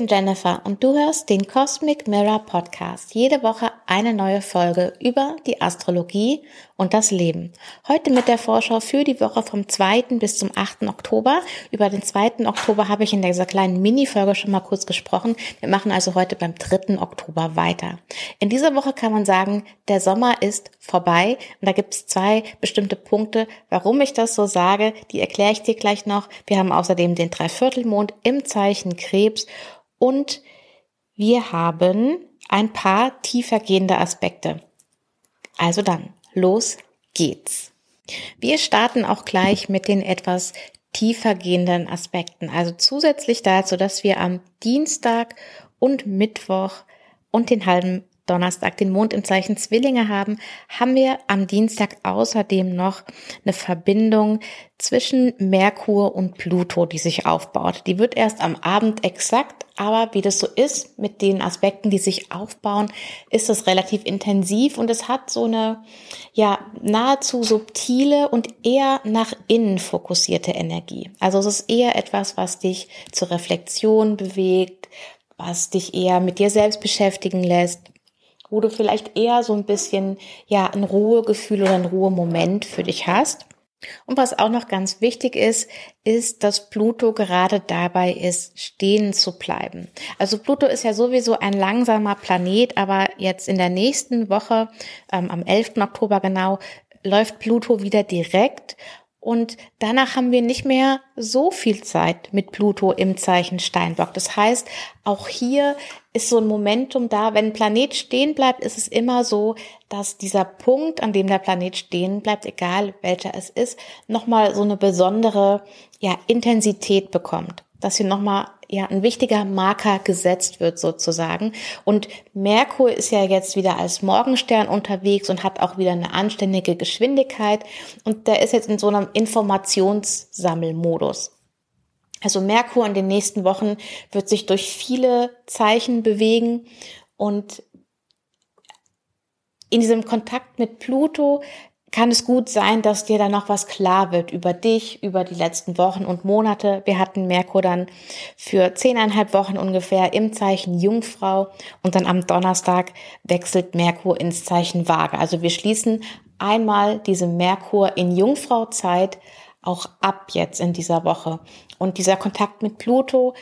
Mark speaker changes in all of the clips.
Speaker 1: Bin Jennifer und du hörst den Cosmic Mirror Podcast. Jede Woche eine neue Folge über die Astrologie und das Leben. Heute mit der Vorschau für die Woche vom 2. bis zum 8. Oktober. Über den 2. Oktober habe ich in dieser kleinen Mini-Folge schon mal kurz gesprochen. Wir machen also heute beim 3. Oktober weiter. In dieser Woche kann man sagen, der Sommer ist vorbei und da gibt es zwei bestimmte Punkte, warum ich das so sage. Die erkläre ich dir gleich noch. Wir haben außerdem den Dreiviertelmond im Zeichen Krebs und wir haben ein paar tiefergehende Aspekte. Also dann, los geht's. Wir starten auch gleich mit den etwas tiefergehenden Aspekten. Also zusätzlich dazu, dass wir am Dienstag und Mittwoch und den halben Donnerstag den Mond im Zeichen Zwillinge haben, haben wir am Dienstag außerdem noch eine Verbindung zwischen Merkur und Pluto, die sich aufbaut. Die wird erst am Abend exakt, aber wie das so ist mit den Aspekten, die sich aufbauen, ist das relativ intensiv und es hat so eine ja nahezu subtile und eher nach innen fokussierte Energie. Also es ist eher etwas, was dich zur Reflexion bewegt, was dich eher mit dir selbst beschäftigen lässt, wo du vielleicht eher so ein bisschen, ja, ein Ruhegefühl oder ein Ruhemoment für dich hast. Und was auch noch ganz wichtig ist, ist, dass Pluto gerade dabei ist, stehen zu bleiben. Also Pluto ist ja sowieso ein langsamer Planet, aber jetzt in der nächsten Woche, ähm, am 11. Oktober genau, läuft Pluto wieder direkt und danach haben wir nicht mehr so viel Zeit mit Pluto im Zeichen Steinbock. Das heißt, auch hier ist so ein Momentum da. Wenn ein Planet stehen bleibt, ist es immer so, dass dieser Punkt, an dem der Planet stehen bleibt, egal welcher es ist, nochmal so eine besondere, ja, Intensität bekommt. Dass hier nochmal ja ein wichtiger Marker gesetzt wird sozusagen. Und Merkur ist ja jetzt wieder als Morgenstern unterwegs und hat auch wieder eine anständige Geschwindigkeit. Und der ist jetzt in so einem Informationssammelmodus. Also Merkur in den nächsten Wochen wird sich durch viele Zeichen bewegen und in diesem Kontakt mit Pluto kann es gut sein, dass dir dann noch was klar wird über dich, über die letzten Wochen und Monate. Wir hatten Merkur dann für zehneinhalb Wochen ungefähr im Zeichen Jungfrau und dann am Donnerstag wechselt Merkur ins Zeichen Waage. Also wir schließen einmal diese Merkur in Jungfrau-Zeit auch ab jetzt in dieser Woche. Und dieser Kontakt mit Pluto,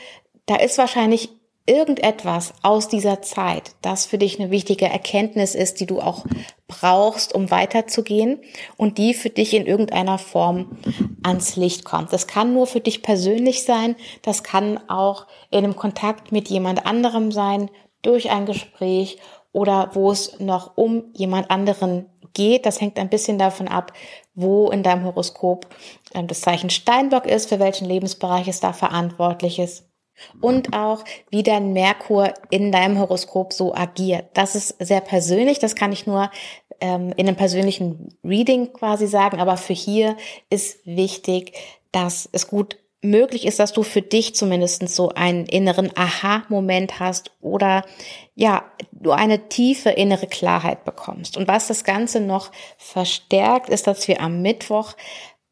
Speaker 1: da ist wahrscheinlich irgendetwas aus dieser Zeit, das für dich eine wichtige Erkenntnis ist, die du auch brauchst, um weiterzugehen und die für dich in irgendeiner Form ans Licht kommt. Das kann nur für dich persönlich sein, das kann auch in einem Kontakt mit jemand anderem sein, durch ein Gespräch oder wo es noch um jemand anderen geht. Das hängt ein bisschen davon ab, wo in deinem Horoskop ähm, das Zeichen Steinbock ist, für welchen Lebensbereich es da verantwortlich ist und auch wie dein Merkur in deinem Horoskop so agiert. Das ist sehr persönlich, das kann ich nur ähm, in einem persönlichen Reading quasi sagen, aber für hier ist wichtig, dass es gut möglich ist, dass du für dich zumindest so einen inneren Aha-Moment hast oder ja, du eine tiefe innere Klarheit bekommst. Und was das Ganze noch verstärkt, ist, dass wir am Mittwoch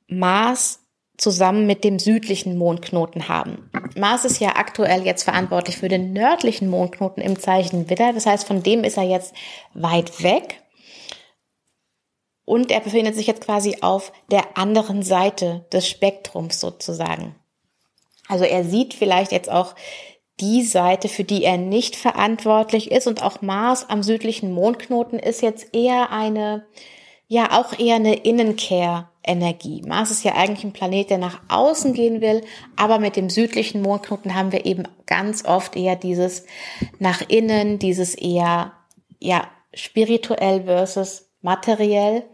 Speaker 1: Mars zusammen mit dem südlichen Mondknoten haben. Mars ist ja aktuell jetzt verantwortlich für den nördlichen Mondknoten im Zeichen Widder. Das heißt, von dem ist er jetzt weit weg. Und er befindet sich jetzt quasi auf der anderen Seite des Spektrums sozusagen. Also er sieht vielleicht jetzt auch die Seite, für die er nicht verantwortlich ist. Und auch Mars am südlichen Mondknoten ist jetzt eher eine, ja, auch eher eine Innenkehr Energie. Mars ist ja eigentlich ein Planet, der nach außen gehen will, aber mit dem südlichen Mondknoten haben wir eben ganz oft eher dieses nach innen, dieses eher ja spirituell versus materiell.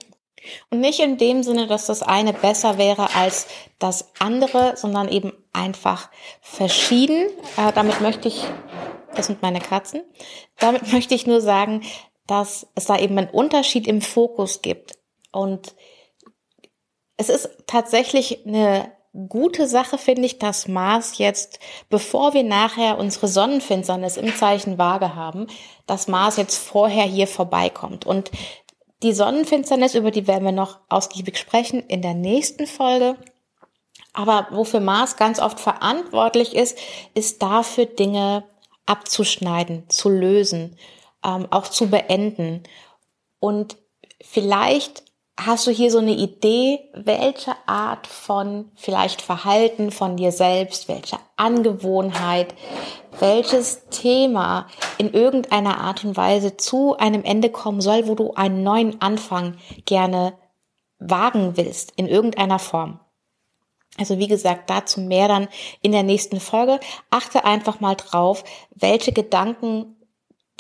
Speaker 1: Und nicht in dem Sinne, dass das eine besser wäre als das andere, sondern eben einfach verschieden. Äh, damit möchte ich, das sind meine Katzen, damit möchte ich nur sagen, dass es da eben einen Unterschied im Fokus gibt. Und es ist tatsächlich eine gute Sache, finde ich, dass Mars jetzt, bevor wir nachher unsere Sonnenfinsternis im Zeichen Waage haben, dass Mars jetzt vorher hier vorbeikommt. Und die Sonnenfinsternis, über die werden wir noch ausgiebig sprechen in der nächsten Folge. Aber wofür Mars ganz oft verantwortlich ist, ist dafür Dinge abzuschneiden, zu lösen, ähm, auch zu beenden. Und vielleicht hast du hier so eine Idee, welche Art von vielleicht Verhalten von dir selbst, welche Angewohnheit, welches Thema in irgendeiner Art und Weise zu einem Ende kommen soll, wo du einen neuen Anfang gerne wagen willst, in irgendeiner Form. Also wie gesagt, dazu mehr dann in der nächsten Folge. Achte einfach mal drauf, welche Gedanken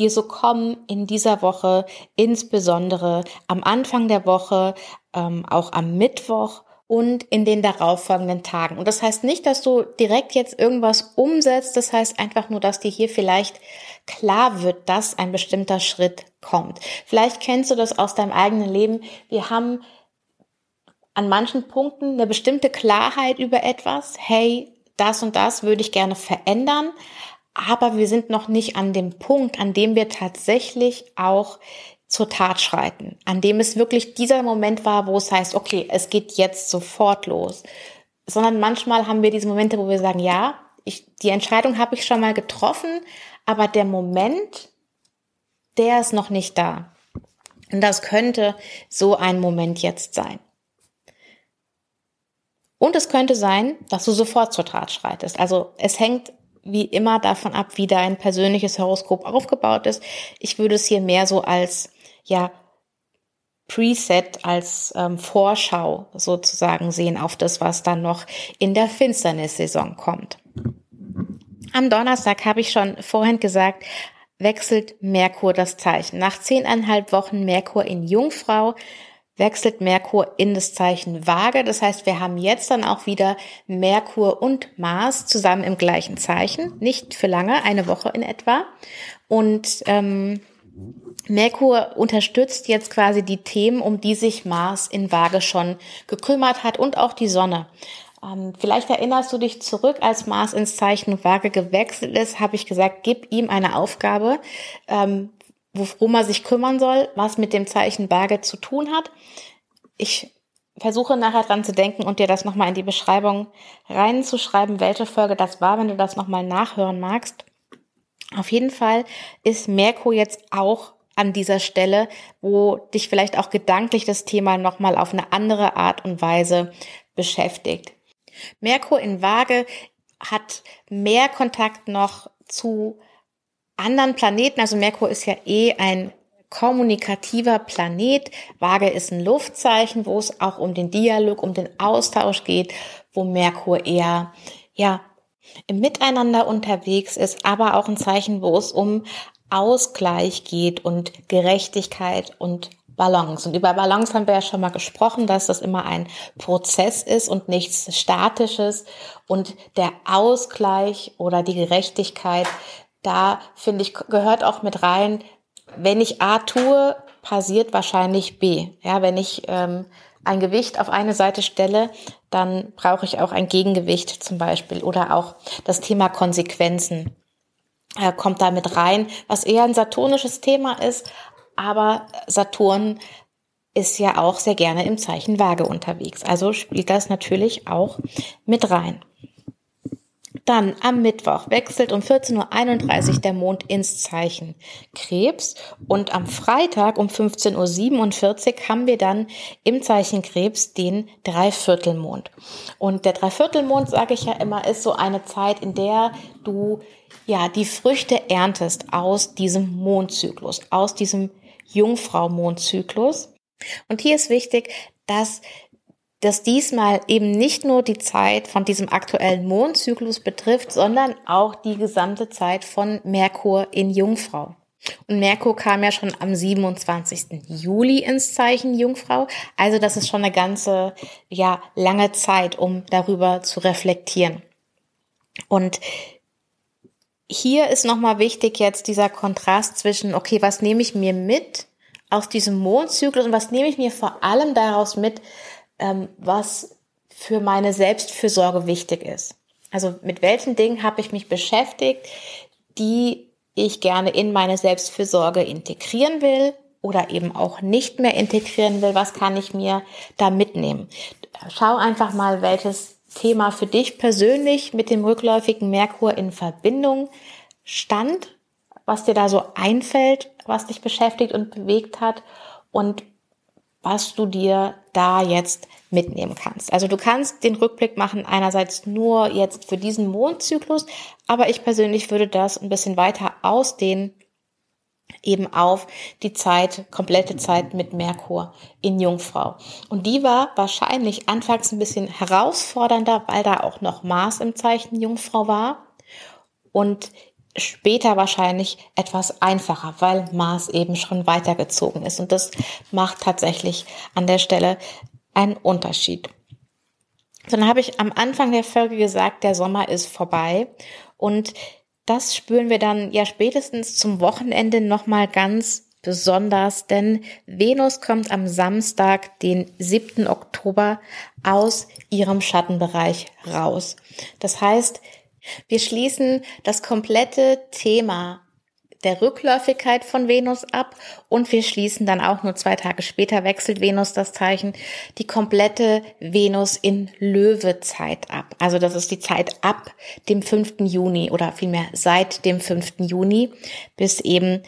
Speaker 1: dir so kommen in dieser Woche, insbesondere am Anfang der Woche, ähm, auch am Mittwoch und in den darauffolgenden Tagen. Und das heißt nicht, dass du direkt jetzt irgendwas umsetzt. Das heißt einfach nur, dass dir hier vielleicht klar wird, dass ein bestimmter Schritt kommt. Vielleicht kennst du das aus deinem eigenen Leben. Wir haben an manchen Punkten eine bestimmte Klarheit über etwas. Hey, das und das würde ich gerne verändern aber wir sind noch nicht an dem Punkt, an dem wir tatsächlich auch zur Tat schreiten, an dem es wirklich dieser Moment war, wo es heißt, okay, es geht jetzt sofort los, sondern manchmal haben wir diese Momente, wo wir sagen, ja, ich, die Entscheidung habe ich schon mal getroffen, aber der Moment, der ist noch nicht da. Und das könnte so ein Moment jetzt sein. Und es könnte sein, dass du sofort zur Tat schreitest. Also es hängt wie immer davon ab, wie dein persönliches Horoskop aufgebaut ist. Ich würde es hier mehr so als, ja, Preset, als ähm, Vorschau sozusagen sehen auf das, was dann noch in der Finsternissaison kommt. Am Donnerstag habe ich schon vorhin gesagt, wechselt Merkur das Zeichen. Nach zehneinhalb Wochen Merkur in Jungfrau wechselt Merkur in das Zeichen Waage. Das heißt, wir haben jetzt dann auch wieder Merkur und Mars zusammen im gleichen Zeichen. Nicht für lange, eine Woche in etwa. Und ähm, Merkur unterstützt jetzt quasi die Themen, um die sich Mars in Waage schon gekümmert hat und auch die Sonne. Ähm, vielleicht erinnerst du dich zurück, als Mars ins Zeichen Waage gewechselt ist, habe ich gesagt, gib ihm eine Aufgabe, ähm, worum er sich kümmern soll, was mit dem Zeichen Waage zu tun hat. Ich versuche nachher dran zu denken und dir das nochmal in die Beschreibung reinzuschreiben, welche Folge das war, wenn du das nochmal nachhören magst. Auf jeden Fall ist Merkur jetzt auch an dieser Stelle, wo dich vielleicht auch gedanklich das Thema nochmal auf eine andere Art und Weise beschäftigt. Merkur in Waage hat mehr Kontakt noch zu anderen Planeten, also Merkur ist ja eh ein kommunikativer Planet. Waage ist ein Luftzeichen, wo es auch um den Dialog, um den Austausch geht, wo Merkur eher, ja, im Miteinander unterwegs ist, aber auch ein Zeichen, wo es um Ausgleich geht und Gerechtigkeit und Balance. Und über Balance haben wir ja schon mal gesprochen, dass das immer ein Prozess ist und nichts Statisches. Und der Ausgleich oder die Gerechtigkeit da finde ich, gehört auch mit rein, wenn ich A tue, passiert wahrscheinlich B. Ja, wenn ich ähm, ein Gewicht auf eine Seite stelle, dann brauche ich auch ein Gegengewicht zum Beispiel oder auch das Thema Konsequenzen äh, kommt da mit rein, was eher ein saturnisches Thema ist, aber Saturn ist ja auch sehr gerne im Zeichen Waage unterwegs. Also spielt das natürlich auch mit rein. Dann am Mittwoch wechselt um 14.31 Uhr der Mond ins Zeichen Krebs und am Freitag um 15.47 Uhr haben wir dann im Zeichen Krebs den Dreiviertelmond. Und der Dreiviertelmond, sage ich ja immer, ist so eine Zeit, in der du ja die Früchte erntest aus diesem Mondzyklus, aus diesem Jungfrau-Mondzyklus. Und hier ist wichtig, dass dass diesmal eben nicht nur die Zeit von diesem aktuellen Mondzyklus betrifft, sondern auch die gesamte Zeit von Merkur in Jungfrau. Und Merkur kam ja schon am 27. Juli ins Zeichen Jungfrau. Also das ist schon eine ganze, ja, lange Zeit, um darüber zu reflektieren. Und hier ist nochmal wichtig jetzt dieser Kontrast zwischen, okay, was nehme ich mir mit aus diesem Mondzyklus und was nehme ich mir vor allem daraus mit, was für meine Selbstfürsorge wichtig ist. Also mit welchen Dingen habe ich mich beschäftigt, die ich gerne in meine Selbstfürsorge integrieren will oder eben auch nicht mehr integrieren will, was kann ich mir da mitnehmen. Schau einfach mal, welches Thema für dich persönlich mit dem rückläufigen Merkur in Verbindung stand, was dir da so einfällt, was dich beschäftigt und bewegt hat und was du dir da jetzt mitnehmen kannst. Also du kannst den Rückblick machen einerseits nur jetzt für diesen Mondzyklus, aber ich persönlich würde das ein bisschen weiter ausdehnen eben auf die Zeit, komplette Zeit mit Merkur in Jungfrau. Und die war wahrscheinlich anfangs ein bisschen herausfordernder, weil da auch noch Mars im Zeichen Jungfrau war und später wahrscheinlich etwas einfacher, weil Mars eben schon weitergezogen ist. Und das macht tatsächlich an der Stelle einen Unterschied. Dann habe ich am Anfang der Folge gesagt, der Sommer ist vorbei und das spüren wir dann ja spätestens zum Wochenende nochmal ganz besonders, denn Venus kommt am Samstag, den 7. Oktober, aus ihrem Schattenbereich raus. Das heißt, wir schließen das komplette Thema der Rückläufigkeit von Venus ab und wir schließen dann auch nur zwei Tage später wechselt Venus das Zeichen die komplette Venus in Löwezeit ab. Also das ist die Zeit ab dem 5. Juni oder vielmehr seit dem 5. Juni bis eben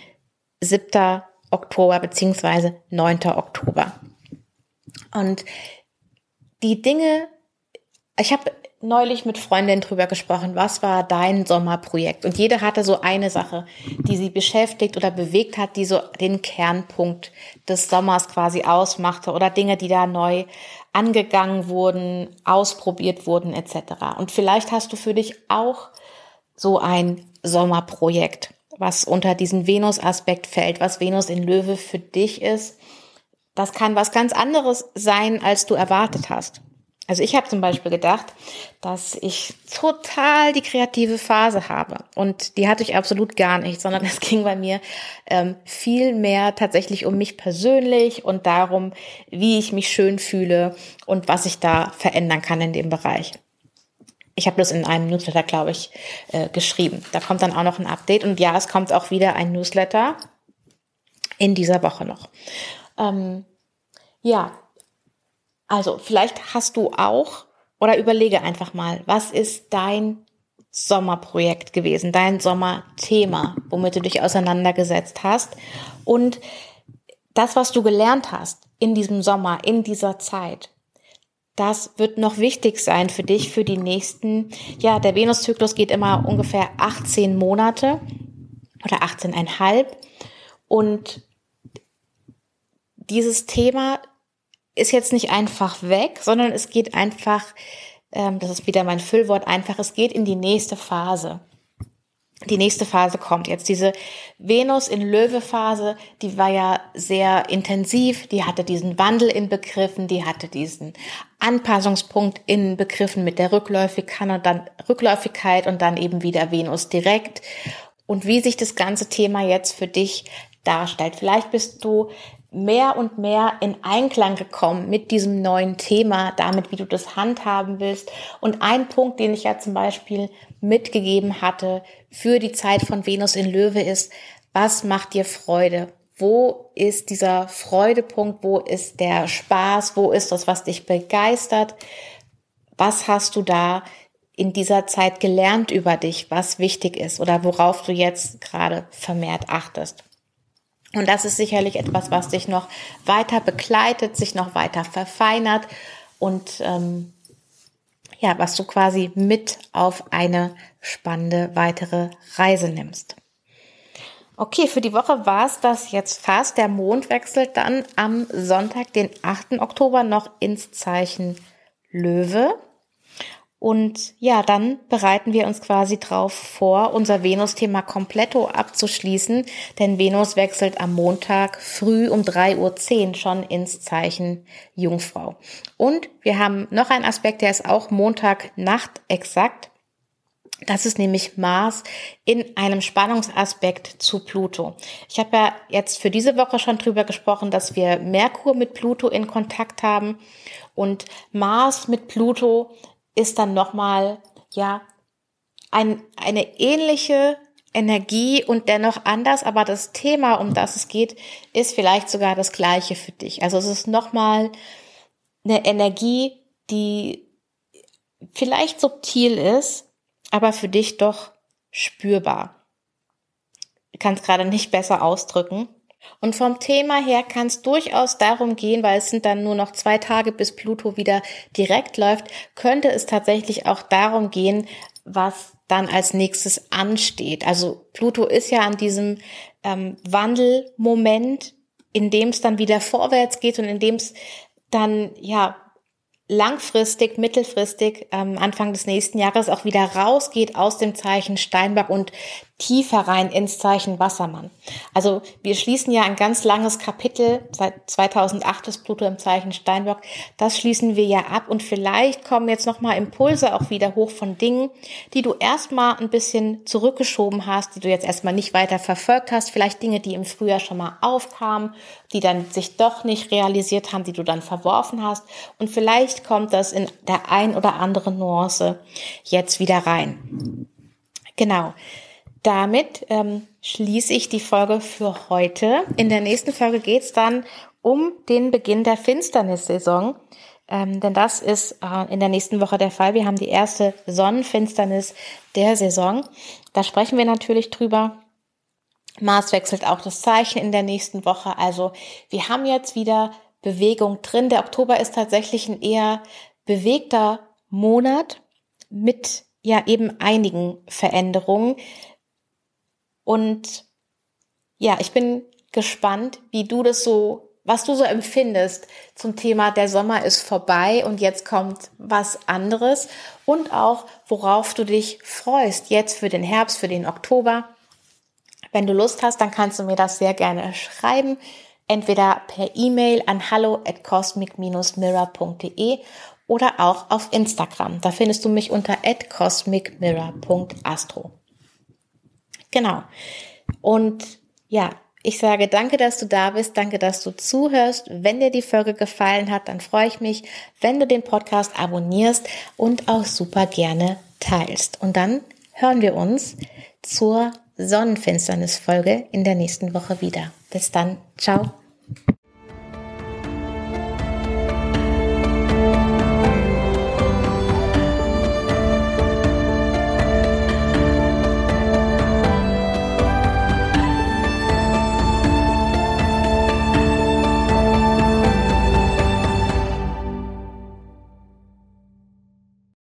Speaker 1: 7. Oktober beziehungsweise 9. Oktober. Und die Dinge, ich habe neulich mit Freundinnen drüber gesprochen, was war dein Sommerprojekt? Und jede hatte so eine Sache, die sie beschäftigt oder bewegt hat, die so den Kernpunkt des Sommers quasi ausmachte oder Dinge, die da neu angegangen wurden, ausprobiert wurden etc. Und vielleicht hast du für dich auch so ein Sommerprojekt, was unter diesen Venus-Aspekt fällt, was Venus in Löwe für dich ist. Das kann was ganz anderes sein, als du erwartet hast. Also ich habe zum Beispiel gedacht, dass ich total die kreative Phase habe. Und die hatte ich absolut gar nicht, sondern es ging bei mir ähm, viel mehr tatsächlich um mich persönlich und darum, wie ich mich schön fühle und was ich da verändern kann in dem Bereich. Ich habe das in einem Newsletter, glaube ich, äh, geschrieben. Da kommt dann auch noch ein Update. Und ja, es kommt auch wieder ein Newsletter in dieser Woche noch. Ähm, ja, also vielleicht hast du auch oder überlege einfach mal, was ist dein Sommerprojekt gewesen, dein Sommerthema, womit du dich auseinandergesetzt hast? Und das, was du gelernt hast in diesem Sommer, in dieser Zeit, das wird noch wichtig sein für dich für die nächsten, ja, der Venuszyklus geht immer ungefähr 18 Monate oder 18,5 und dieses Thema ist jetzt nicht einfach weg, sondern es geht einfach, ähm, das ist wieder mein Füllwort, einfach, es geht in die nächste Phase. Die nächste Phase kommt jetzt. Diese Venus in Löwe-Phase, die war ja sehr intensiv, die hatte diesen Wandel in Begriffen, die hatte diesen Anpassungspunkt in Begriffen mit der Rückläufigkeit und dann Rückläufigkeit und dann eben wieder Venus direkt. Und wie sich das ganze Thema jetzt für dich darstellt. Vielleicht bist du mehr und mehr in Einklang gekommen mit diesem neuen Thema, damit, wie du das handhaben willst. Und ein Punkt, den ich ja zum Beispiel mitgegeben hatte für die Zeit von Venus in Löwe ist, was macht dir Freude? Wo ist dieser Freudepunkt? Wo ist der Spaß? Wo ist das, was dich begeistert? Was hast du da in dieser Zeit gelernt über dich, was wichtig ist oder worauf du jetzt gerade vermehrt achtest? Und das ist sicherlich etwas, was dich noch weiter begleitet, sich noch weiter verfeinert und ähm, ja, was du quasi mit auf eine spannende weitere Reise nimmst. Okay, für die Woche war es das jetzt fast. Der Mond wechselt dann am Sonntag, den 8. Oktober, noch ins Zeichen Löwe. Und ja, dann bereiten wir uns quasi drauf vor, unser Venus-Thema kompletto abzuschließen, denn Venus wechselt am Montag früh um 3.10 Uhr schon ins Zeichen Jungfrau. Und wir haben noch einen Aspekt, der ist auch Montag-Nacht exakt. Das ist nämlich Mars in einem Spannungsaspekt zu Pluto. Ich habe ja jetzt für diese Woche schon drüber gesprochen, dass wir Merkur mit Pluto in Kontakt haben und Mars mit Pluto ist dann nochmal, ja, ein, eine ähnliche Energie und dennoch anders, aber das Thema, um das es geht, ist vielleicht sogar das gleiche für dich. Also es ist nochmal eine Energie, die vielleicht subtil ist, aber für dich doch spürbar. Ich kann es gerade nicht besser ausdrücken. Und vom Thema her kann es durchaus darum gehen, weil es sind dann nur noch zwei Tage, bis Pluto wieder direkt läuft, könnte es tatsächlich auch darum gehen, was dann als nächstes ansteht. Also Pluto ist ja an diesem ähm, Wandelmoment, in dem es dann wieder vorwärts geht und in dem es dann ja langfristig, mittelfristig, ähm, Anfang des nächsten Jahres auch wieder rausgeht aus dem Zeichen Steinbock und tiefer rein ins Zeichen Wassermann. Also wir schließen ja ein ganz langes Kapitel, seit 2008 ist Pluto im Zeichen Steinbock, das schließen wir ja ab und vielleicht kommen jetzt nochmal Impulse auch wieder hoch von Dingen, die du erstmal ein bisschen zurückgeschoben hast, die du jetzt erstmal nicht weiter verfolgt hast, vielleicht Dinge, die im Frühjahr schon mal aufkamen, die dann sich doch nicht realisiert haben, die du dann verworfen hast und vielleicht kommt das in der ein oder anderen Nuance jetzt wieder rein. Genau damit ähm, schließe ich die Folge für heute. In der nächsten Folge geht es dann um den Beginn der Finsternissaison. Ähm, denn das ist äh, in der nächsten Woche der Fall. Wir haben die erste Sonnenfinsternis der Saison. Da sprechen wir natürlich drüber. Mars wechselt auch das Zeichen in der nächsten Woche. Also wir haben jetzt wieder Bewegung drin. Der Oktober ist tatsächlich ein eher bewegter Monat mit ja eben einigen Veränderungen. Und ja, ich bin gespannt, wie du das so, was du so empfindest zum Thema der Sommer ist vorbei und jetzt kommt was anderes und auch worauf du dich freust jetzt für den Herbst, für den Oktober. Wenn du Lust hast, dann kannst du mir das sehr gerne schreiben, entweder per E-Mail an hallo at cosmic-mirror.de oder auch auf Instagram. Da findest du mich unter at cosmicmirror.astro. Genau. Und ja, ich sage danke, dass du da bist. Danke, dass du zuhörst. Wenn dir die Folge gefallen hat, dann freue ich mich, wenn du den Podcast abonnierst und auch super gerne teilst. Und dann hören wir uns zur Sonnenfinsternisfolge in der nächsten Woche wieder. Bis dann. Ciao.